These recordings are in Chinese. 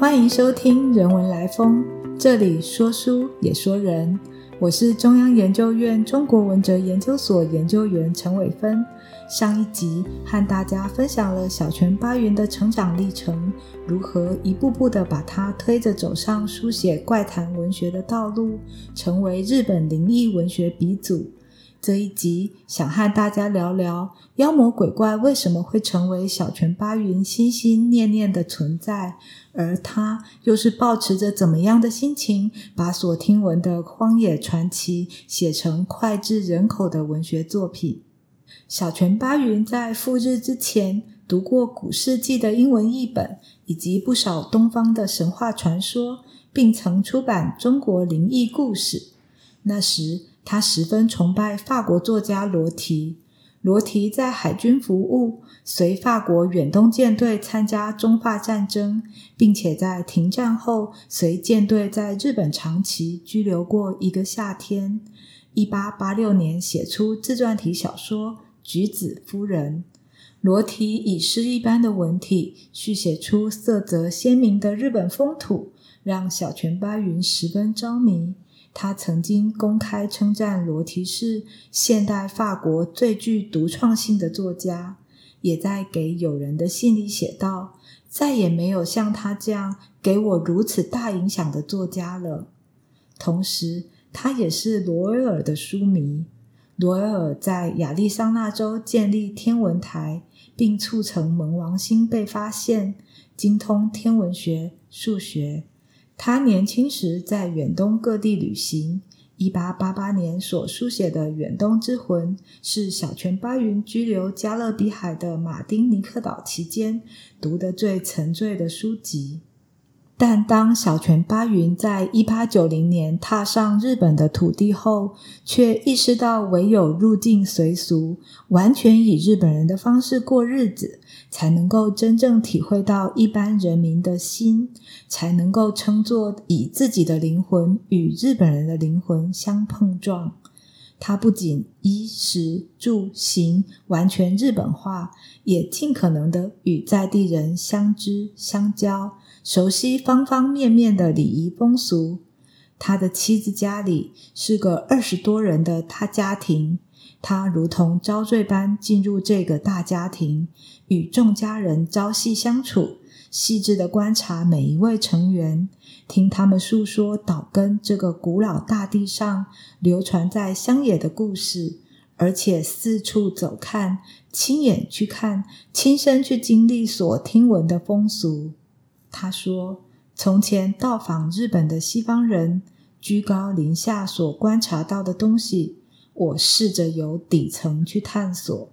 欢迎收听《人文来风》，这里说书也说人。我是中央研究院中国文哲研究所研究员陈伟芬。上一集和大家分享了小泉八云的成长历程，如何一步步的把他推着走上书写怪谈文学的道路，成为日本灵异文学鼻祖。这一集想和大家聊聊妖魔鬼怪为什么会成为小泉八云心心念念的存在，而他又是抱持着怎么样的心情，把所听闻的荒野传奇写成脍炙人口的文学作品。小泉八云在赴日之前读过古世纪的英文译本，以及不少东方的神话传说，并曾出版中国灵异故事。那时。他十分崇拜法国作家罗提。罗提在海军服务，随法国远东舰队参加中法战争，并且在停战后随舰队在日本长崎居留过一个夏天。一八八六年写出自传体小说《橘子夫人》。罗提以诗一般的文体续写出色泽鲜明的日本风土，让小泉八云十分着迷。他曾经公开称赞罗提是现代法国最具独创性的作家，也在给友人的信里写道：“再也没有像他这样给我如此大影响的作家了。”同时，他也是罗威尔的书迷。罗威尔在亚利桑那州建立天文台，并促成冥王星被发现，精通天文学、数学。他年轻时在远东各地旅行。一八八八年所书写的《远东之魂》是小泉八云居留加勒比海的马丁尼克岛期间读得最沉醉的书籍。但当小泉八云在一八九零年踏上日本的土地后，却意识到唯有入境随俗，完全以日本人的方式过日子，才能够真正体会到一般人民的心，才能够称作以自己的灵魂与日本人的灵魂相碰撞。他不仅衣食住行完全日本化，也尽可能的与在地人相知相交。熟悉方方面面的礼仪风俗，他的妻子家里是个二十多人的大家庭，他如同遭罪般进入这个大家庭，与众家人朝夕相处，细致的观察每一位成员，听他们诉说岛根这个古老大地上流传在乡野的故事，而且四处走看，亲眼去看，亲身去经历所听闻的风俗。他说：“从前到访日本的西方人，居高临下所观察到的东西，我试着由底层去探索。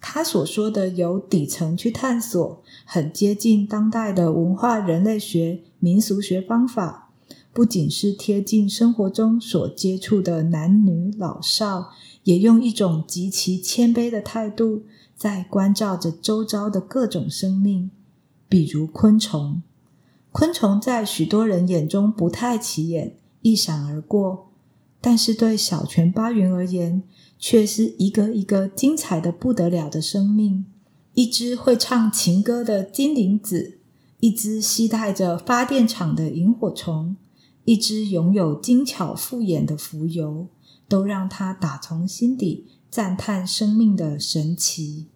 他所说的由底层去探索，很接近当代的文化人类学、民俗学方法。不仅是贴近生活中所接触的男女老少，也用一种极其谦卑的态度，在关照着周遭的各种生命。”比如昆虫，昆虫在许多人眼中不太起眼，一闪而过；但是对小泉八云而言，却是一个一个精彩的不得了的生命。一只会唱情歌的金铃子，一只携带着发电厂的萤火虫，一只拥有精巧复眼的蜉蝣，都让他打从心底赞叹生命的神奇。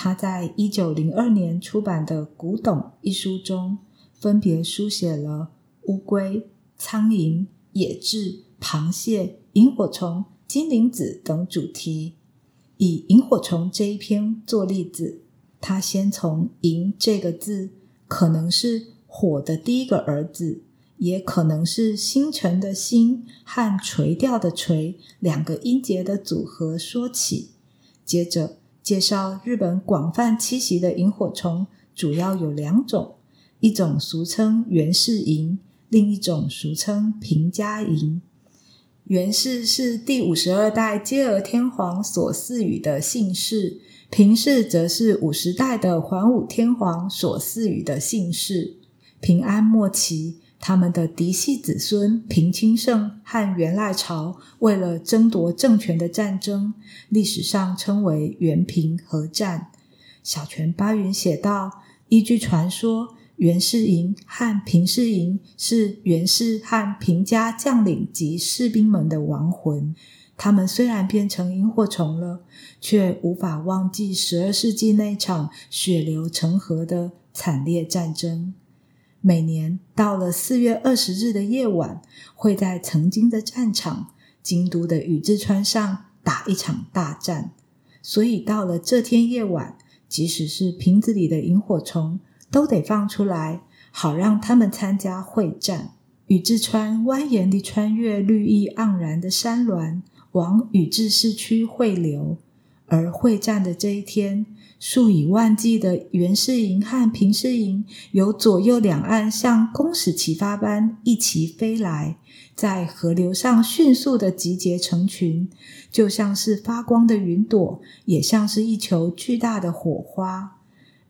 他在一九零二年出版的《古董》一书中，分别书写了乌龟、苍蝇、野雉、螃蟹、萤火虫、金铃子等主题。以萤火虫这一篇做例子，他先从“萤”这个字，可能是火的第一个儿子，也可能是星辰的“星”和垂钓的“垂”两个音节的组合说起，接着。介绍日本广泛栖息的萤火虫，主要有两种，一种俗称源氏萤，另一种俗称平家萤。源氏是第五十二代接儿天皇所赐予的姓氏，平氏则是五十代的桓武天皇所赐予的姓氏。平安末期。他们的嫡系子孙平清盛和元赖朝为了争夺政权的战争，历史上称为元平合战。小泉八云写道：依据传说，袁氏营和平氏营是袁氏和平家将领及士兵们的亡魂。他们虽然变成萤火虫了，却无法忘记十二世纪那场血流成河的惨烈战争。每年到了四月二十日的夜晚，会在曾经的战场京都的宇治川上打一场大战。所以到了这天夜晚，即使是瓶子里的萤火虫，都得放出来，好让他们参加会战。宇治川蜿蜒地穿越绿意盎然的山峦。往宇治市区汇流，而会战的这一天，数以万计的袁氏营和平氏营由左右两岸像公使齐发般一齐飞来，在河流上迅速的集结成群，就像是发光的云朵，也像是一球巨大的火花。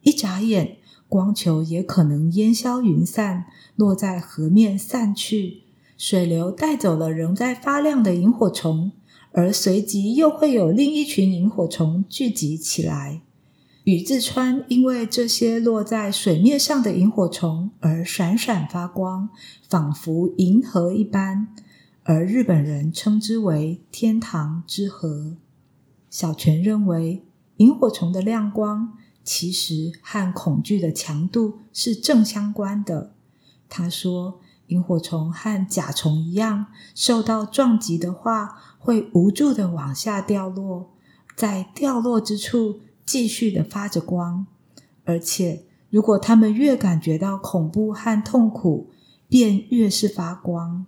一眨眼，光球也可能烟消云散，落在河面散去，水流带走了仍在发亮的萤火虫。而随即又会有另一群萤火虫聚集起来。宇治川因为这些落在水面上的萤火虫而闪闪发光，仿佛银河一般，而日本人称之为“天堂之河”。小泉认为，萤火虫的亮光其实和恐惧的强度是正相关的。他说。萤火虫和甲虫一样，受到撞击的话，会无助的往下掉落，在掉落之处继续的发着光。而且，如果他们越感觉到恐怖和痛苦，便越是发光。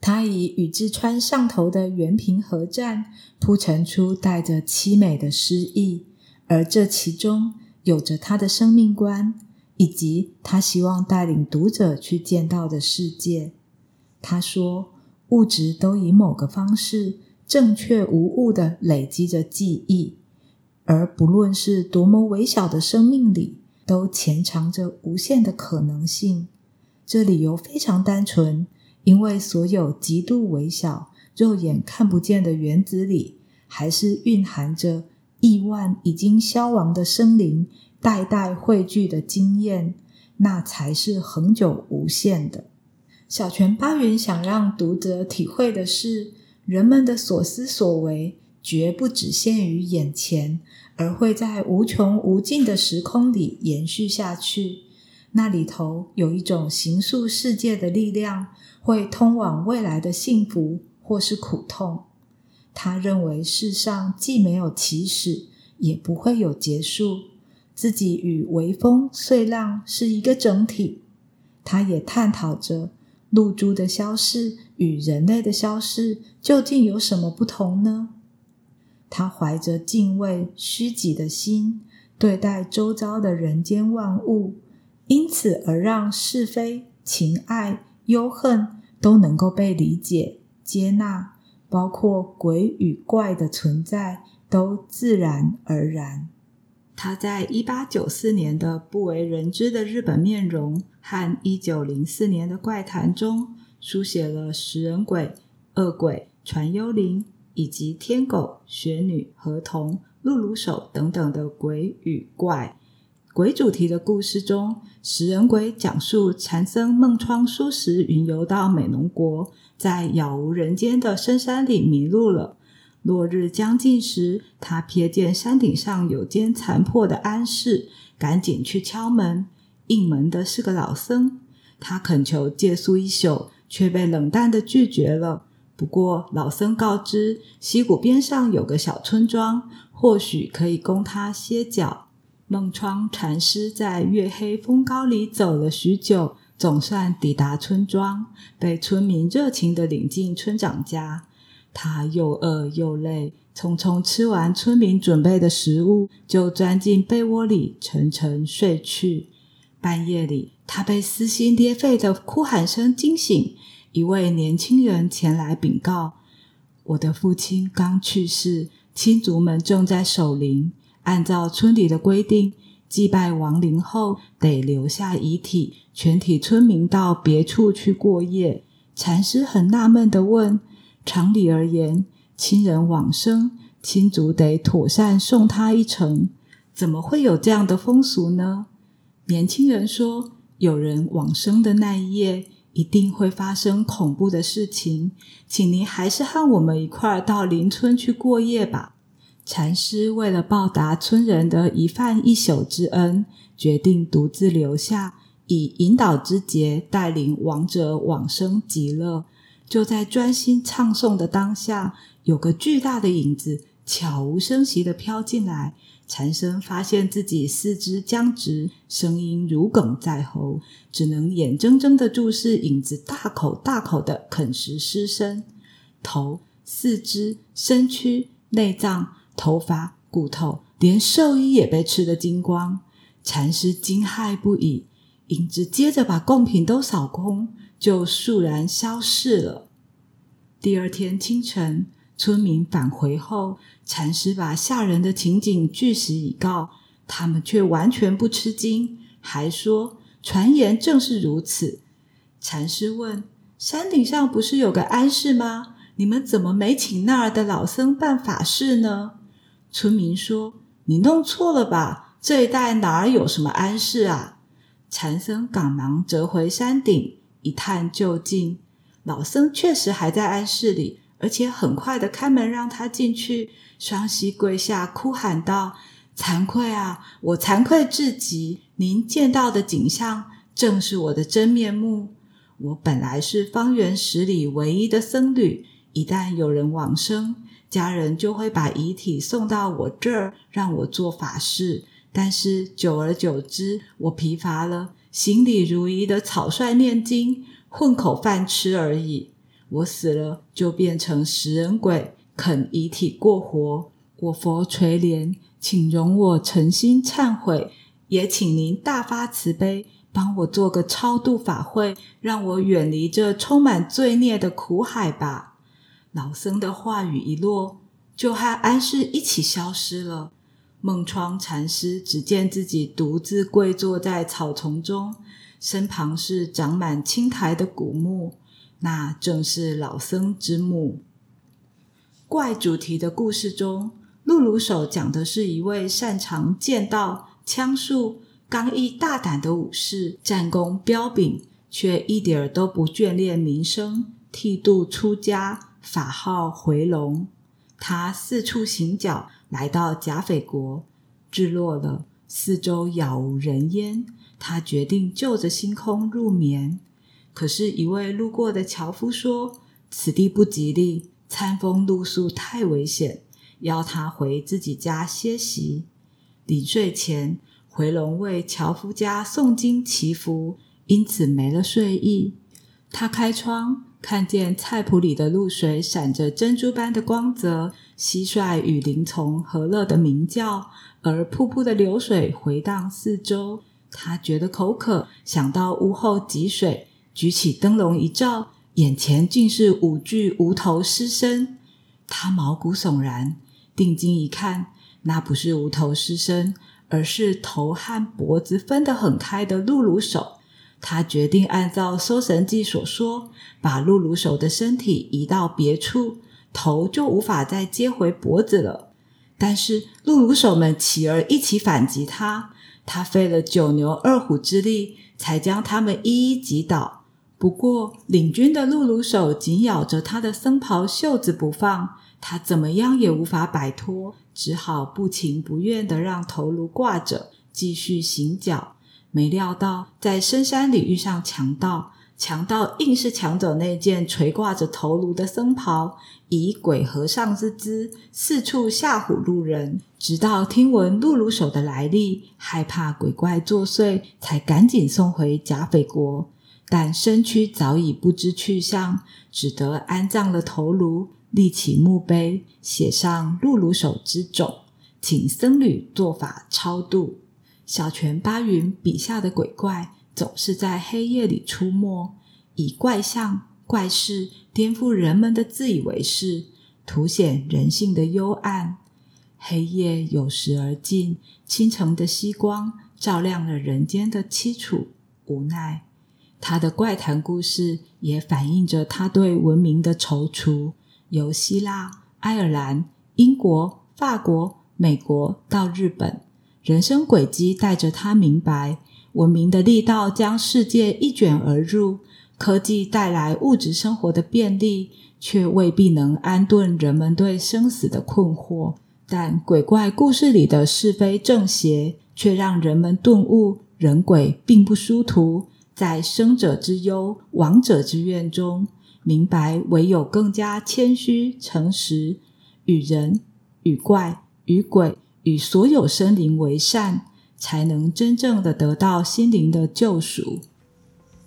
他以宇治川上头的原平和战铺陈出带着凄美的诗意，而这其中有着他的生命观。以及他希望带领读者去见到的世界。他说：“物质都以某个方式正确无误的累积着记忆，而不论是多么微小的生命里，都潜藏着无限的可能性。这理由非常单纯，因为所有极度微小、肉眼看不见的原子里，还是蕴含着亿万已经消亡的生灵。”代代汇聚的经验，那才是恒久无限的。小泉八云想让读者体会的是，人们的所思所为绝不只限于眼前，而会在无穷无尽的时空里延续下去。那里头有一种形塑世界的力量，会通往未来的幸福或是苦痛。他认为世上既没有起始，也不会有结束。自己与微风碎浪是一个整体，他也探讨着露珠的消逝与人类的消逝究竟有什么不同呢？他怀着敬畏虚己的心对待周遭的人间万物，因此而让是非、情爱、忧恨都能够被理解、接纳，包括鬼与怪的存在都自然而然。他在一八九四年的《不为人知的日本面容》和一九零四年的《怪谈》中，书写了食人鬼、恶鬼、传幽灵以及天狗、雪女、河童、露露手等等的鬼与怪。鬼主题的故事中，食人鬼讲述禅僧梦窗疏时云游到美浓国，在杳无人间的深山里迷路了。落日将近时，他瞥见山顶上有间残破的安室，赶紧去敲门。应门的是个老僧，他恳求借宿一宿，却被冷淡的拒绝了。不过老僧告知，溪谷边上有个小村庄，或许可以供他歇脚。梦窗禅师在月黑风高里走了许久，总算抵达村庄，被村民热情的领进村长家。他又饿又累，匆匆吃完村民准备的食物，就钻进被窝里沉沉睡去。半夜里，他被撕心裂肺的哭喊声惊醒。一位年轻人前来禀告：“我的父亲刚去世，亲族们正在守灵。按照村里的规定，祭拜亡灵后得留下遗体，全体村民到别处去过夜。”禅师很纳闷的问。常理而言，亲人往生，亲族得妥善送他一程，怎么会有这样的风俗呢？年轻人说：“有人往生的那一夜，一定会发生恐怖的事情，请您还是和我们一块儿到邻村去过夜吧。禅师为了报答村人的一饭一宿之恩，决定独自留下，以引导之节带领亡者往生极乐。就在专心唱诵的当下，有个巨大的影子悄无声息的飘进来。禅僧发现自己四肢僵直，声音如鲠在喉，只能眼睁睁的注视影子大口大口的啃食尸身，头、四肢、身躯、内脏、头发、骨头，连寿衣也被吃得精光。禅师惊骇不已，影子接着把贡品都扫空，就肃然消逝了。第二天清晨。村民返回后，禅师把吓人的情景据实以告，他们却完全不吃惊，还说传言正是如此。禅师问：“山顶上不是有个安室吗？你们怎么没请那儿的老僧办法事呢？”村民说：“你弄错了吧？这一带哪儿有什么安室啊？”禅僧赶忙折回山顶一探究竟，老僧确实还在安室里。而且很快的开门让他进去，双膝跪下，哭喊道：“惭愧啊，我惭愧至极！您见到的景象正是我的真面目。我本来是方圆十里唯一的僧侣，一旦有人往生，家人就会把遗体送到我这儿，让我做法事。但是久而久之，我疲乏了，行礼如仪的草率念经，混口饭吃而已。”我死了就变成食人鬼，啃遗体过活。我佛垂怜，请容我诚心忏悔，也请您大发慈悲，帮我做个超度法会，让我远离这充满罪孽的苦海吧。老僧的话语一落，就和安世一起消失了。梦窗禅师只见自己独自跪坐在草丛中，身旁是长满青苔的古木。那正是老僧之墓。怪主题的故事中，露鲁手讲的是一位擅长剑道、枪术、刚毅大胆的武士，战功彪炳，却一点儿都不眷恋名声，剃度出家，法号回龙。他四处行脚，来到甲斐国，日落了，四周杳无人烟，他决定就着星空入眠。可是，一位路过的樵夫说：“此地不吉利，餐风露宿太危险，邀他回自己家歇息。”临睡前，回龙为樵夫家诵经祈福，因此没了睡意。他开窗，看见菜圃里的露水闪着珍珠般的光泽，蟋蟀与林丛和乐的鸣叫，而瀑布的流水回荡四周。他觉得口渴，想到屋后汲水。举起灯笼一照，眼前竟是五具无头尸身。他毛骨悚然，定睛一看，那不是无头尸身，而是头和脖子分得很开的露露手。他决定按照《搜神记》所说，把露露手的身体移到别处，头就无法再接回脖子了。但是露露手们起而一起反击他，他费了九牛二虎之力，才将他们一一击倒。不过，领军的露露手紧咬着他的僧袍袖子不放，他怎么样也无法摆脱，只好不情不愿的让头颅挂着，继续行脚。没料到在深山里遇上强盗，强盗硬是抢走那件垂挂着头颅的僧袍，以鬼和尚之姿四处吓唬路人。直到听闻露露手的来历，害怕鬼怪作祟，才赶紧送回甲斐国。但身躯早已不知去向，只得安葬了头颅，立起墓碑，写上“露露手”之种，请僧侣做法超度。小泉八云笔下的鬼怪，总是在黑夜里出没，以怪象、怪事颠覆人们的自以为是，凸显人性的幽暗。黑夜有时而尽，清晨的曦光照亮了人间的凄楚无奈。他的怪谈故事也反映着他对文明的踌躇。由希腊、爱尔兰、英国、法国、美国到日本，人生轨迹带着他明白：文明的力道将世界一卷而入，科技带来物质生活的便利，却未必能安顿人们对生死的困惑。但鬼怪故事里的是非正邪，却让人们顿悟：人鬼并不殊途，在生者之忧、亡者之怨中，明白唯有更加谦虚、诚实，与人、与怪、与鬼、与所有生灵为善，才能真正的得到心灵的救赎。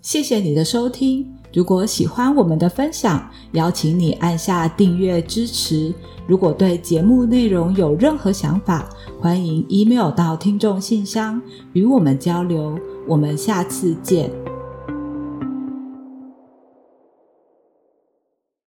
谢谢你的收听。如果喜欢我们的分享，邀请你按下订阅支持。如果对节目内容有任何想法，欢迎 email 到听众信箱与我们交流。我们下次见。